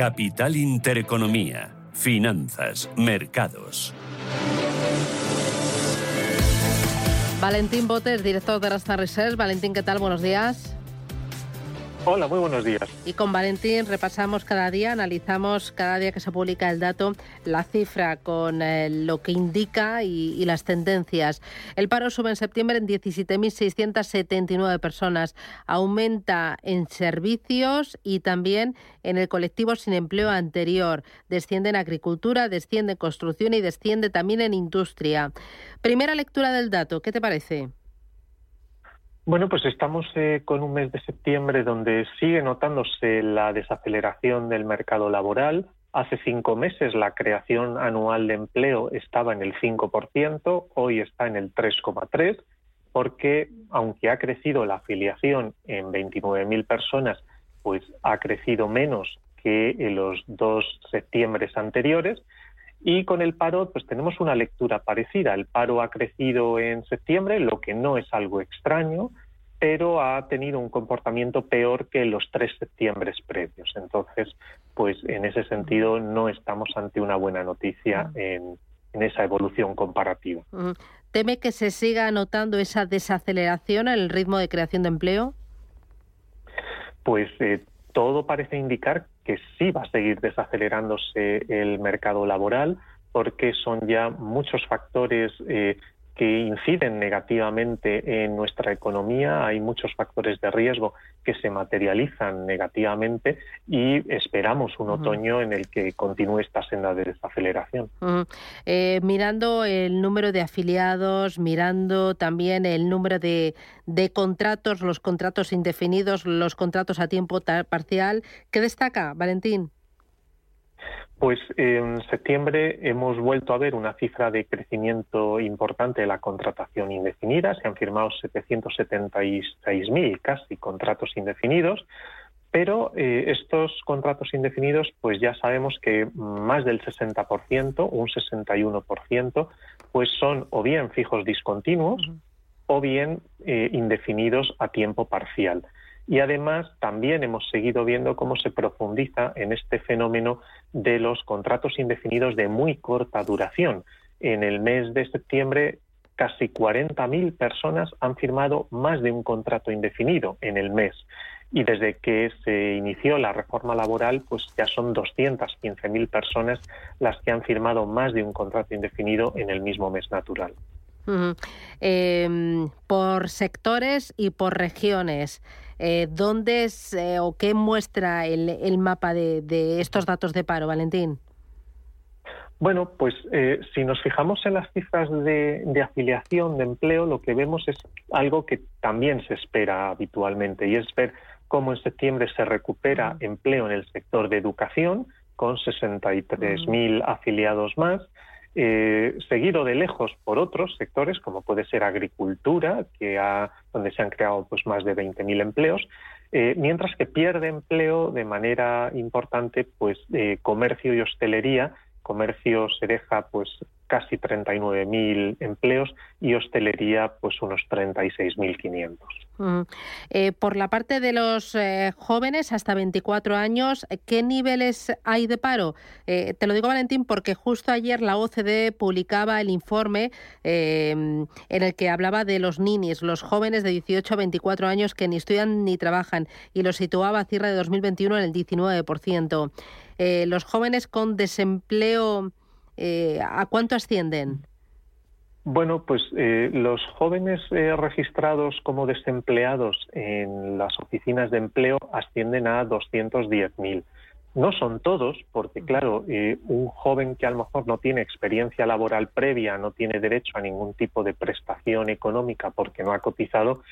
Capital Intereconomía, Finanzas, Mercados. Valentín Botes, director de Rasta Research. Valentín, ¿qué tal? Buenos días. Hola, muy buenos días. Y con Valentín repasamos cada día, analizamos cada día que se publica el dato, la cifra con eh, lo que indica y, las tendencias. El paro sube en septiembre en 17.679 personas, aumenta en servicios y también en el colectivo sin empleo anterior. Desciende en agricultura, desciende en construcción y desciende también en industria. Primera lectura del dato, ¿qué te parece? Bueno, pues estamos eh, con un mes de septiembre donde sigue notándose la desaceleración del mercado laboral. Hace cinco meses la creación anual de empleo estaba en el 5%, hoy está en el 3,3%, porque aunque ha crecido la afiliación en 29.000 personas, pues ha crecido menos que en los dos septiembres anteriores. Y con el paro, pues tenemos una lectura parecida. El paro ha crecido en septiembre, lo que no es algo extraño, pero ha tenido un comportamiento peor que los tres septiembres previos. Entonces, pues en ese sentido no estamos ante una buena noticia en, esa evolución comparativa. ¿Teme que se siga notando esa desaceleración en el ritmo de creación de empleo? Pues eh, todo parece indicar que sí va a seguir desacelerándose el mercado laboral porque son ya muchos factores eh, que inciden negativamente en nuestra economía. Hay muchos factores de riesgo que se materializan negativamente y esperamos un otoño en el que continúe esta senda de desaceleración. Eh, mirando el número de afiliados, mirando también el número de, de contratos, los contratos indefinidos, los contratos a tiempo parcial, ¿qué destaca, Valentín? Pues en septiembre hemos vuelto a ver una cifra de crecimiento importante de la contratación indefinida. Se han firmado 776.000 casi contratos indefinidos, pero eh, estos contratos indefinidos, pues ya sabemos que más del 60%, un 61%, pues son o bien fijos discontinuos o bien eh, indefinidos a tiempo parcial. Y además también hemos seguido viendo cómo se profundiza en este fenómeno de los contratos indefinidos de muy corta duración. En el mes de septiembre casi 40.000 personas han firmado más de un contrato indefinido en el mes. Y desde que se inició la reforma laboral, pues ya son 215.000 personas las que han firmado más de un contrato indefinido en el mismo mes natural. Em, por sectores y por regiones. Eh, ¿Dónde es eh, o qué muestra el, mapa de, estos datos de paro, Valentín? Bueno, pues eh, si nos fijamos en las cifras de, afiliación de empleo, lo que vemos es algo que también se espera habitualmente y es ver cómo en septiembre se recupera empleo en el sector de educación con 63.000 afiliados más, eh, seguido de lejos por otros sectores, como puede ser agricultura, que ha, donde se han creado pues, más de 20.000 empleos, eh, mientras que pierde empleo de manera importante pues, eh, comercio y hostelería. Comercio se deja pues, casi 39.000 empleos y hostelería pues unos 36.500. Mm. Eh, por la parte de los eh, jóvenes hasta 24 años, ¿qué niveles hay de paro? Eh, te lo digo, Valentín, porque justo ayer la OCDE publicaba el informe en el que hablaba de los ninis, los jóvenes de 18 a 24 años que ni estudian ni trabajan, y lo situaba a cierre de 2021 en el 19%. los jóvenes con desempleo eh, ¿a cuánto ascienden? Bueno, pues eh, los jóvenes eh, registrados como desempleados en las oficinas de empleo ascienden a 210.000. No son todos, porque claro, un joven que a lo mejor no tiene experiencia laboral previa, no tiene derecho a ningún tipo de prestación económica porque no ha cotizado,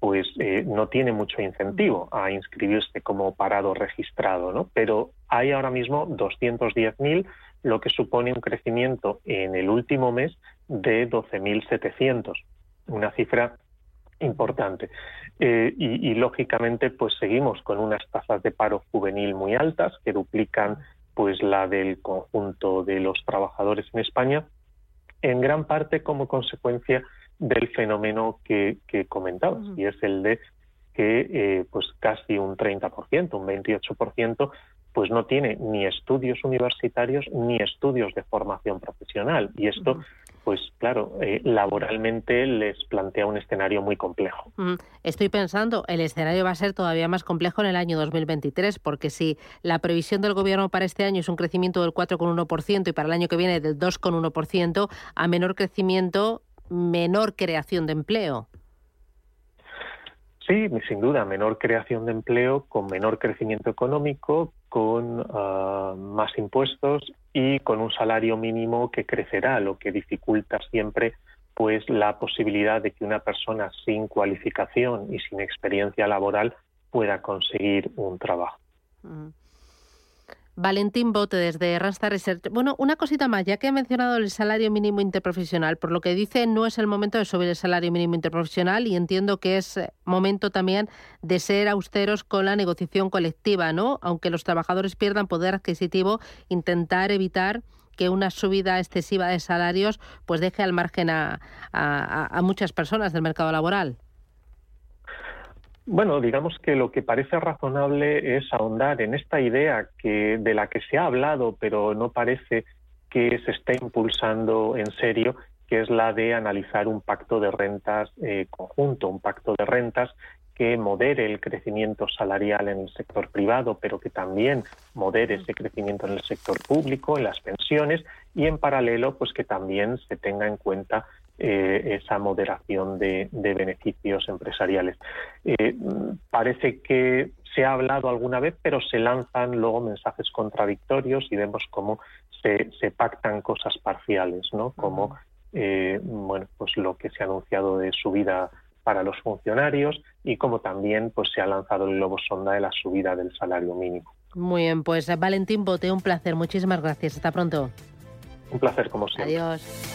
pues no tiene mucho incentivo a inscribirse como parado registrado, ¿no? Pero hay ahora mismo 210.000 lo que supone un crecimiento en el último mes de 12.700, una cifra importante. Eh, y, lógicamente, pues seguimos con unas tasas de paro juvenil muy altas que duplican pues la del conjunto de los trabajadores en España, en gran parte como consecuencia del fenómeno que, que comentabas, y es el de que eh, pues casi un 30%, un 28%, pues no tiene ni estudios universitarios ni estudios de formación profesional. Y esto, pues claro, eh, laboralmente les plantea un escenario muy complejo. Estoy pensando, el escenario va a ser todavía más complejo en el año 2023, porque si la previsión del Gobierno para este año es un crecimiento del 4,1% y para el año que viene del 2,1%, a menor crecimiento, menor creación de empleo. Sí, sin duda, menor creación de empleo, con menor crecimiento económico, con ah, más impuestos y con un salario mínimo que crecerá, lo que dificulta siempre pues la posibilidad de que una persona sin cualificación y sin experiencia laboral pueda conseguir un trabajo. Mm. Valentín Bote desde Rasta Research. Bueno, una cosita más, ya que he mencionado el salario mínimo interprofesional, por lo que dice no es el momento de subir el salario mínimo interprofesional y entiendo que es eh, momento también de ser austeros con la negociación colectiva, ¿no? Aunque los trabajadores pierdan poder adquisitivo, intentar evitar que una subida excesiva de salarios pues deje al margen a muchas personas del mercado laboral. Bueno, digamos que lo que parece razonable es ahondar en esta idea que de la que se ha hablado, pero no parece que se esté impulsando en serio, que es la de analizar un pacto de rentas eh, conjunto, un pacto de rentas que modere el crecimiento salarial en el sector privado, pero que también modere ese crecimiento en el sector público, en las pensiones y en paralelo, pues que también se tenga en cuenta eh, esa moderación de, beneficios empresariales. Eh, parece que se ha hablado alguna vez, pero se lanzan luego mensajes contradictorios y vemos cómo se, pactan cosas parciales, ¿no? Como eh, bueno, pues lo que se ha anunciado de subida para los funcionarios y como también pues se ha lanzado el globo sonda de la subida del salario mínimo. Muy bien, pues Valentín Bote, un placer. Muchísimas gracias. Hasta pronto. Un placer como siempre. Adiós.